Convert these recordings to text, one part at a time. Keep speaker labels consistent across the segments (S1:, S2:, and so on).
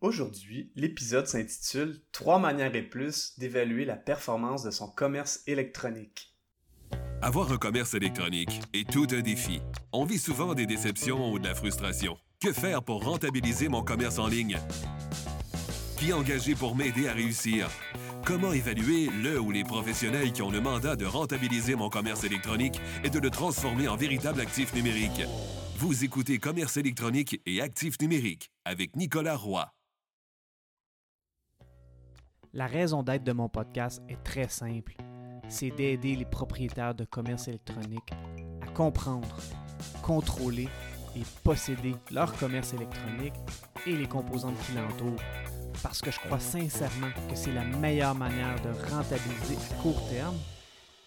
S1: Aujourd'hui, l'épisode s'intitule Trois manières et plus d'évaluer la performance de son commerce électronique.
S2: Avoir un commerce électronique est tout un défi. On vit souvent des déceptions ou de la frustration. Que faire pour rentabiliser mon commerce en ligne? Qui engager pour m'aider à réussir? Comment évaluer le ou les professionnels qui ont le mandat de rentabiliser mon commerce électronique et de le transformer en véritable actif numérique? Vous écoutez Commerce électronique et actif numérique avec Nicolas Roy.
S3: La raison d'être de mon podcast est très simple. C'est d'aider les propriétaires de commerce électronique à comprendre, contrôler et posséder leur commerce électronique et les composantes qui l'entourent. Parce que je crois sincèrement que c'est la meilleure manière de rentabiliser à court terme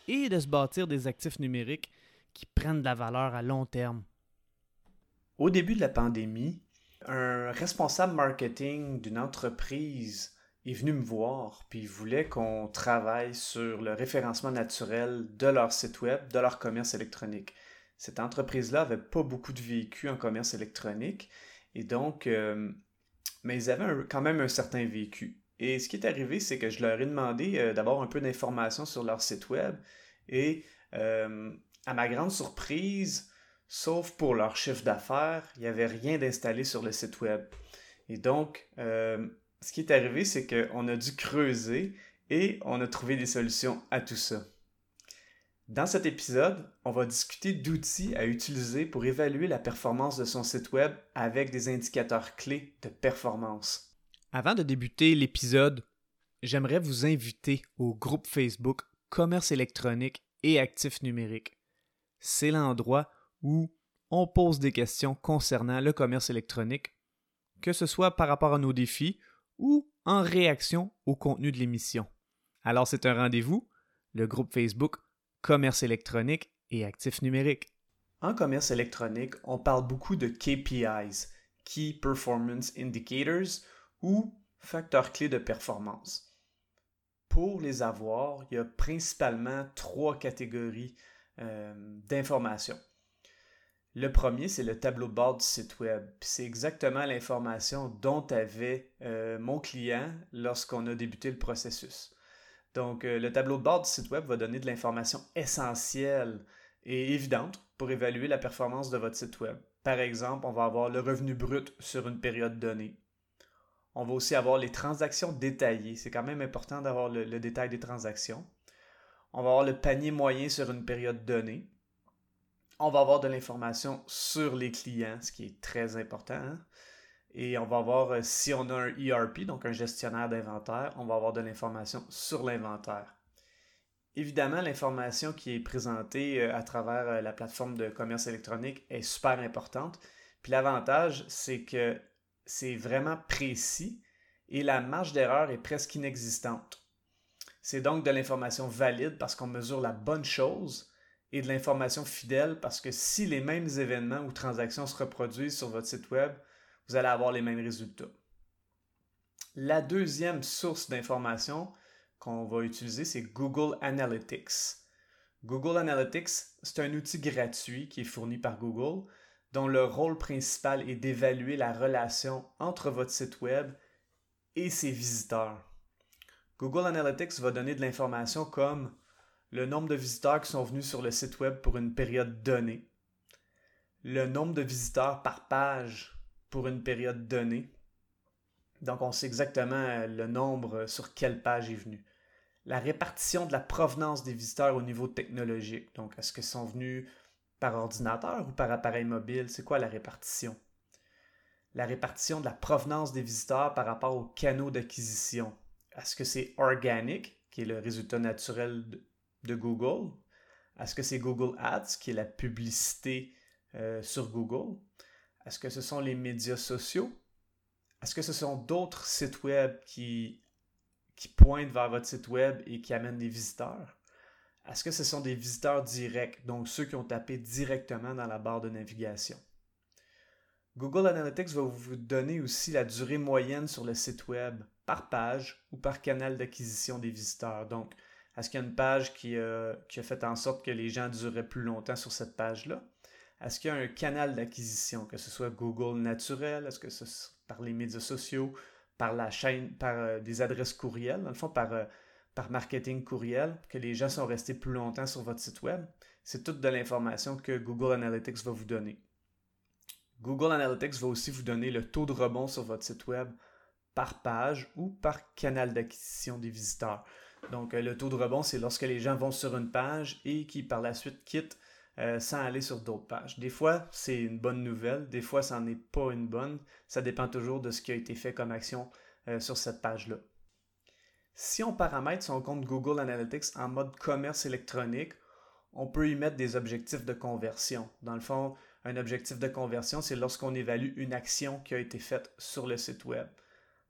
S3: et de se bâtir des actifs numériques qui prennent de la valeur à long terme.
S1: Au début de la pandémie, un responsable marketing d'une entreprise est venu me voir, puis il voulait qu'on travaille sur le référencement naturel de leur site web, de leur commerce électronique. Cette entreprise-là avait pas beaucoup de véhicules en commerce électronique, et donc, euh, mais ils avaient quand même un certain vécu. Et ce qui est arrivé, c'est que je leur ai demandé euh, d'avoir un peu d'informations sur leur site web, et euh, à ma grande surprise, sauf pour leur chiffre d'affaires, il n'y avait rien d'installé sur le site web. Et donc, ce qui est arrivé, c'est qu'on a dû creuser et on a trouvé des solutions à tout ça. Dans cet épisode, on va discuter d'outils à utiliser pour évaluer la performance de son site web avec des indicateurs clés de performance.
S3: Avant de débuter l'épisode, j'aimerais vous inviter au groupe Facebook Commerce électronique et actifs numériques. C'est l'endroit où on pose des questions concernant le commerce électronique, que ce soit par rapport à nos défis ou en réaction au contenu de l'émission. Alors c'est un rendez-vous, le groupe Facebook Commerce électronique et actifs numériques.
S1: En commerce électronique, on parle beaucoup de KPIs, Key Performance Indicators, ou facteurs clés de performance. Pour les avoir, il y a principalement trois catégories euh, d'informations. Le premier, c'est le tableau de bord du site web. C'est exactement l'information dont avait euh, mon client lorsqu'on a débuté le processus. Donc, euh, le tableau de bord du site web va donner de l'information essentielle et évidente pour évaluer la performance de votre site web. Par exemple, on va avoir le revenu brut sur une période donnée. On va aussi avoir les transactions détaillées. C'est quand même important d'avoir le détail des transactions. On va avoir le panier moyen sur une période donnée on va avoir de l'information sur les clients, ce qui est très important. Hein. Et on va avoir, euh, si on a un ERP, donc un gestionnaire d'inventaire, on va avoir de l'information sur l'inventaire. Évidemment, l'information qui est présentée euh, à travers euh, la plateforme de commerce électronique est super importante. Puis l'avantage, c'est que c'est vraiment précis et la marge d'erreur est presque inexistante. C'est donc de l'information valide parce qu'on mesure la bonne chose et de l'information fidèle parce que si les mêmes événements ou transactions se reproduisent sur votre site web, vous allez avoir les mêmes résultats. La deuxième source d'information qu'on va utiliser, c'est Google Analytics. Google Analytics, c'est un outil gratuit qui est fourni par Google dont le rôle principal est d'évaluer la relation entre votre site web et ses visiteurs. Google Analytics va donner de l'information comme le nombre de visiteurs qui sont venus sur le site web pour une période donnée, le nombre de visiteurs par page pour une période donnée. Donc on sait exactement euh, le nombre sur quelle page est venu. La répartition de la provenance des visiteurs au niveau technologique. Donc est-ce qu'ils sont venus par ordinateur ou par appareil mobile? C'est quoi la répartition? La répartition de la provenance des visiteurs par rapport aux canaux d'acquisition. Est-ce que c'est organique, qui est le résultat naturel de Google? Est-ce que c'est Google Ads, qui est la publicité euh, sur Google? Est-ce que ce sont les médias sociaux? Est-ce que ce sont d'autres sites web qui, qui pointent vers votre site web et qui amènent des visiteurs? Est-ce que ce sont des visiteurs directs, donc ceux qui ont tapé directement dans la barre de navigation? Google Analytics va vous donner aussi la durée moyenne sur le site web par page ou par canal d'acquisition des visiteurs. Donc, est-ce qu'il y a une page qui, a fait en sorte que les gens duraient plus longtemps sur cette page-là? Est-ce qu'il y a un canal d'acquisition, que ce soit Google naturel, est-ce que ce par les médias sociaux, par la chaîne, par euh, des adresses courriel, dans le fond, euh, par marketing courriel, que les gens sont restés plus longtemps sur votre site web? C'est toute de l'information que Google Analytics va vous donner. Google Analytics va aussi vous donner le taux de rebond sur votre site web par page ou par canal d'acquisition des visiteurs. Donc, le taux de rebond, c'est lorsque les gens vont sur une page et qui par la suite quittent euh, sans aller sur d'autres pages. Des fois, c'est une bonne nouvelle, des fois, ça n'en est pas une bonne. Ça dépend toujours de ce qui a été fait comme action euh, sur cette page-là. Si on paramètre son compte Google Analytics en mode commerce électronique, on peut y mettre des objectifs de conversion. Dans le fond, un objectif de conversion, c'est lorsqu'on évalue une action qui a été faite sur le site web.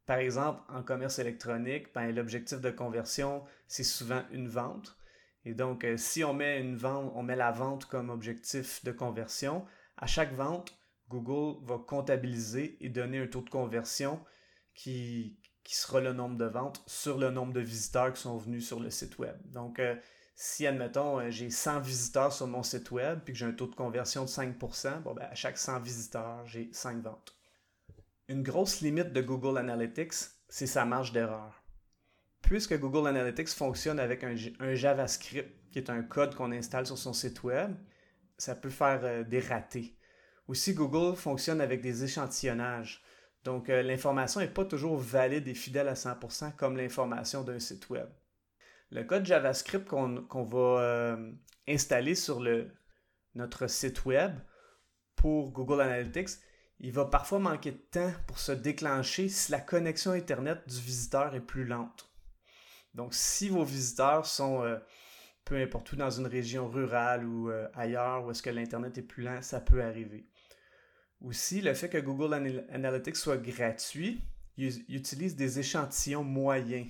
S1: Par exemple, en commerce électronique, ben, l'objectif de conversion, c'est souvent une vente. Et donc, euh, si on met une vente, on met la vente comme objectif de conversion, à chaque vente, Google va comptabiliser et donner un taux de conversion qui, sera le nombre de ventes sur le nombre de visiteurs qui sont venus sur le site web. Donc, euh, si, admettons, euh, j'ai 100 visiteurs sur mon site web puis que j'ai un taux de conversion de 5%, bon, ben, à chaque 100 visiteurs, j'ai 5 ventes. Une grosse limite de Google Analytics, c'est sa marge d'erreur puisque Google Analytics fonctionne avec un, JavaScript, qui est un code qu'on installe sur son site web, ça peut faire euh, des ratés. Aussi, Google fonctionne avec des échantillonnages. Donc, euh, l'information n'est pas toujours valide et fidèle à 100% comme l'information d'un site web. Le code JavaScript qu'on va euh, installer sur notre site web pour Google Analytics, il va parfois manquer de temps pour se déclencher si la connexion Internet du visiteur est plus lente. Donc, si vos visiteurs sont euh, peu importe où dans une région rurale ou euh, ailleurs où est-ce que l'Internet est plus lent, ça peut arriver. Aussi, le fait que Google Analytics soit gratuit, il utilise des échantillons moyens.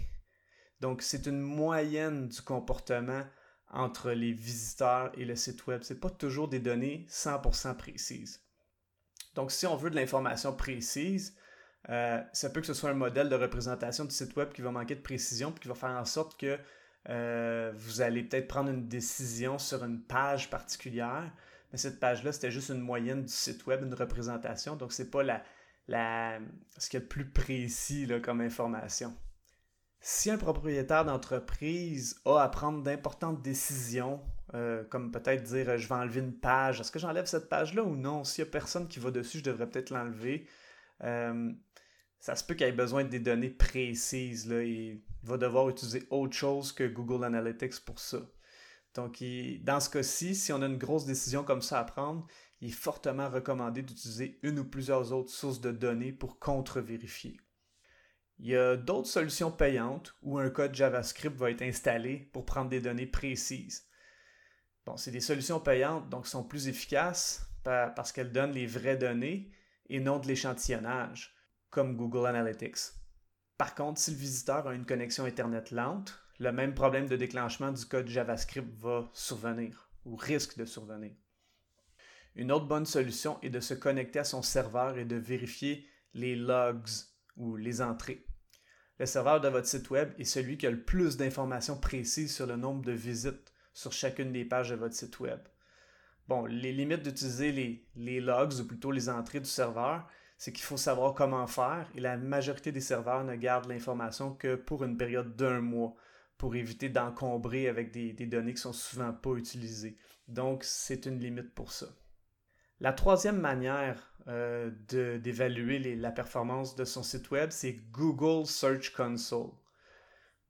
S1: Donc, c'est une moyenne du comportement entre les visiteurs et le site web. Ce n'est pas toujours des données 100% précises. Donc, si on veut de l'information précise, euh, ça peut que ce soit un modèle de représentation du site web qui va manquer de précision, puis qui va faire en sorte que euh, vous allez peut-être prendre une décision sur une page particulière, mais cette page-là, c'était juste une moyenne du site web, une représentation, donc ce n'est pas la, la, ce qui est le plus précis comme information. Si un propriétaire d'entreprise a à prendre d'importantes décisions, euh, comme peut-être dire je vais enlever une page, est-ce que j'enlève cette page-là ou non? S'il n'y a personne qui va dessus, je devrais peut-être l'enlever ça se peut qu'il ait besoin des données précises. Il va devoir utiliser autre chose que Google Analytics pour ça. Donc, dans ce cas-ci, si on a une grosse décision comme ça à prendre, il est fortement recommandé d'utiliser une ou plusieurs autres sources de données pour contre-vérifier. Il y a d'autres solutions payantes où un code JavaScript va être installé pour prendre des données précises. Bon, c'est des solutions payantes, donc sont plus efficaces parce qu'elles donnent les vraies données et non de l'échantillonnage comme Google Analytics. Par contre, si le visiteur a une connexion Internet lente, le même problème de déclenchement du code JavaScript va survenir ou risque de survenir. Une autre bonne solution est de se connecter à son serveur et de vérifier les logs ou les entrées. Le serveur de votre site web est celui qui a le plus d'informations précises sur le nombre de visites sur chacune des pages de votre site web. Bon, les limites d'utiliser les, logs ou plutôt les entrées du serveur, c'est qu'il faut savoir comment faire et la majorité des serveurs ne gardent l'information que pour une période d'un mois pour éviter d'encombrer avec des, données qui sont souvent pas utilisées. Donc, c'est une limite pour ça. La troisième manière euh, d'évaluer la performance de son site web, c'est Google Search Console.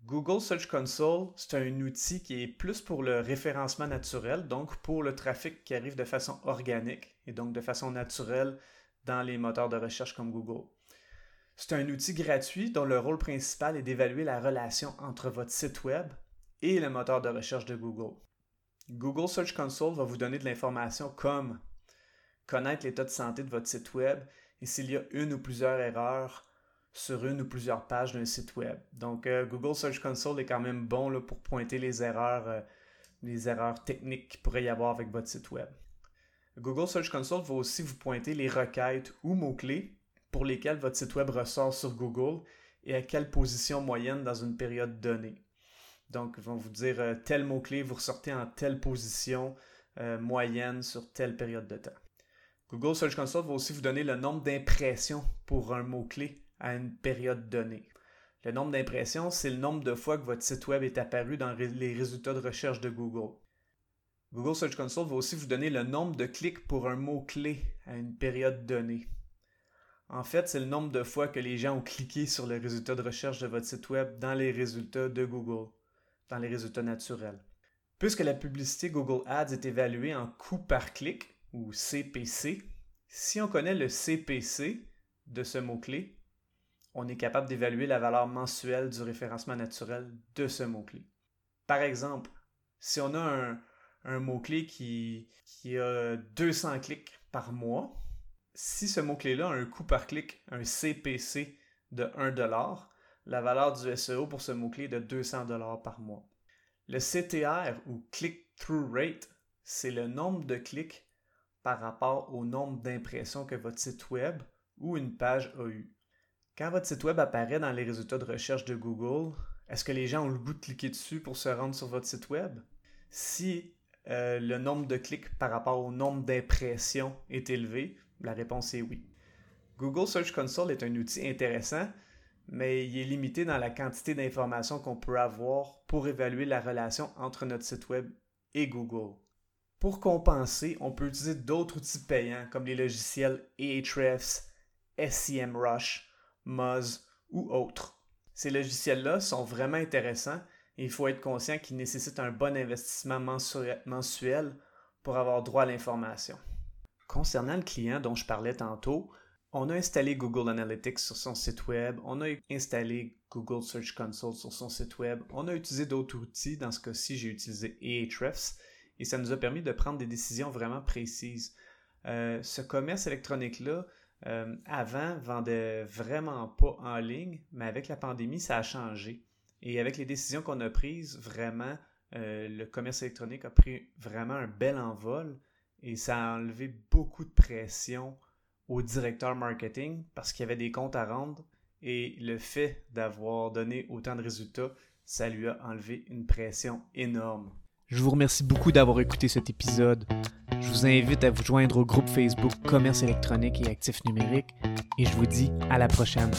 S1: Google Search Console, c'est un outil qui est plus pour le référencement naturel, donc pour le trafic qui arrive de façon organique et donc de façon naturelle dans les moteurs de recherche comme Google. C'est un outil gratuit dont le rôle principal est d'évaluer la relation entre votre site web et le moteur de recherche de Google. Google Search Console va vous donner de l'information comme connaître l'état de santé de votre site web et s'il y a une ou plusieurs erreurs sur une ou plusieurs pages d'un site web. Donc euh, Google Search Console est quand même bon pour pointer les erreurs, euh, les erreurs techniques qu'il pourrait y avoir avec votre site web. Google Search Console va aussi vous pointer les requêtes ou mots-clés pour lesquels votre site web ressort sur Google et à quelle position moyenne dans une période donnée. Donc, ils vont vous dire euh, tel mot-clé, vous ressortez en telle position moyenne sur telle période de temps. Google Search Console va aussi vous donner le nombre d'impressions pour un mot-clé à une période donnée. Le nombre d'impressions, c'est le nombre de fois que votre site web est apparu dans les résultats de recherche de Google. Google Search Console va aussi vous donner le nombre de clics pour un mot-clé à une période donnée. En fait, c'est le nombre de fois que les gens ont cliqué sur le résultat de recherche de votre site web dans les résultats de Google, dans les résultats naturels. Puisque la publicité Google Ads est évaluée en coût par clic, ou CPC, si on connaît le CPC de ce mot-clé, on est capable d'évaluer la valeur mensuelle du référencement naturel de ce mot-clé. Par exemple, si on a un, mot-clé qui, qui a 200 clics par mois, si ce mot-clé-là a un coût par clic, un CPC de 1$, la valeur du SEO pour ce mot-clé est de 200$ par mois. Le CTR ou Click-Through Rate, c'est le nombre de clics par rapport au nombre d'impressions que votre site web ou une page a eu. Quand votre site web apparaît dans les résultats de recherche de Google, est-ce que les gens ont le goût de cliquer dessus pour se rendre sur votre site web? Si euh, le nombre de clics par rapport au nombre d'impressions est élevé? La réponse est oui. Google Search Console est un outil intéressant, mais il est limité dans la quantité d'informations qu'on peut avoir pour évaluer la relation entre notre site web et Google. Pour compenser, on peut utiliser d'autres outils payants comme les logiciels Ahrefs, SEMrush, Moz ou autres. Ces logiciels-là sont vraiment intéressants il faut être conscient qu'il nécessite un bon investissement mensuel pour avoir droit à l'information. Concernant le client dont je parlais tantôt, on a installé Google Analytics sur son site web, on a installé Google Search Console sur son site web, on a utilisé d'autres outils, dans ce cas-ci j'ai utilisé Ahrefs, et ça nous a permis de prendre des décisions vraiment précises. Euh, ce commerce électronique-là, euh, avant, vendait vraiment pas en ligne, mais avec la pandémie, ça a changé. Et avec les décisions qu'on a prises, vraiment, euh, le commerce électronique a pris vraiment un bel envol et ça a enlevé beaucoup de pression au directeur marketing parce qu'il y avait des comptes à rendre et le fait d'avoir donné autant de résultats, ça lui a enlevé une pression énorme.
S3: Je vous remercie beaucoup d'avoir écouté cet épisode. Je vous invite à vous joindre au groupe Facebook Commerce électronique et actifs numériques et je vous dis à la prochaine.